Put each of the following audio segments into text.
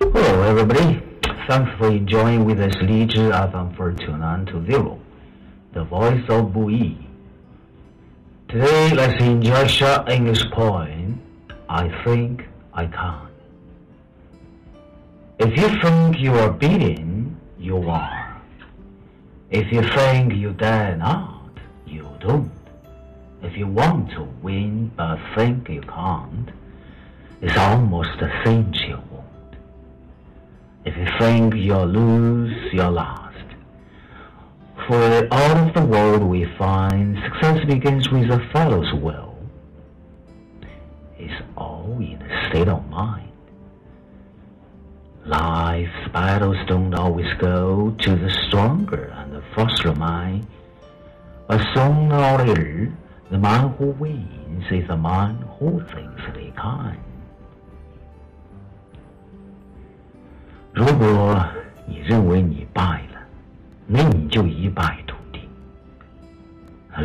Hello, everybody. Thanks for enjoying with us Lizhi FM 42920, the voice of Buyi. Today, let's enjoy short English poem. I think I can. If you think you are beaten, you are. If you think you dare not, you don't. If you want to win but think you can't, it's almost a cinch think you'll lose, you're lost. For out of the world we find success begins with a fellow's will. It's all in a state of mind. Life's battles don't always go to the stronger and the faster mind, but sooner or later, the man who wins is the man who thinks they can. 如果你认为你败了，那你就一败涂地；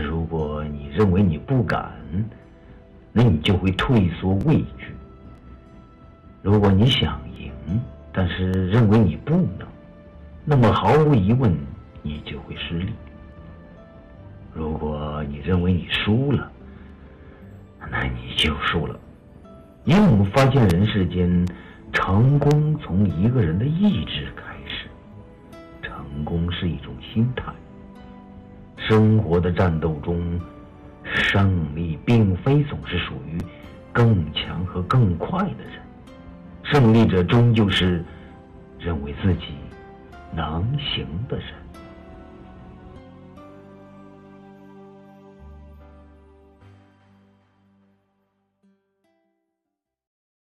如果你认为你不敢，那你就会退缩畏惧；如果你想赢，但是认为你不能，那么毫无疑问，你就会失利。如果你认为你输了，那你就输了。因为我们发现人世间。成功从一个人的意志开始。成功是一种心态。生活的战斗中，胜利并非总是属于更强和更快的人。胜利者终究是认为自己能行的人。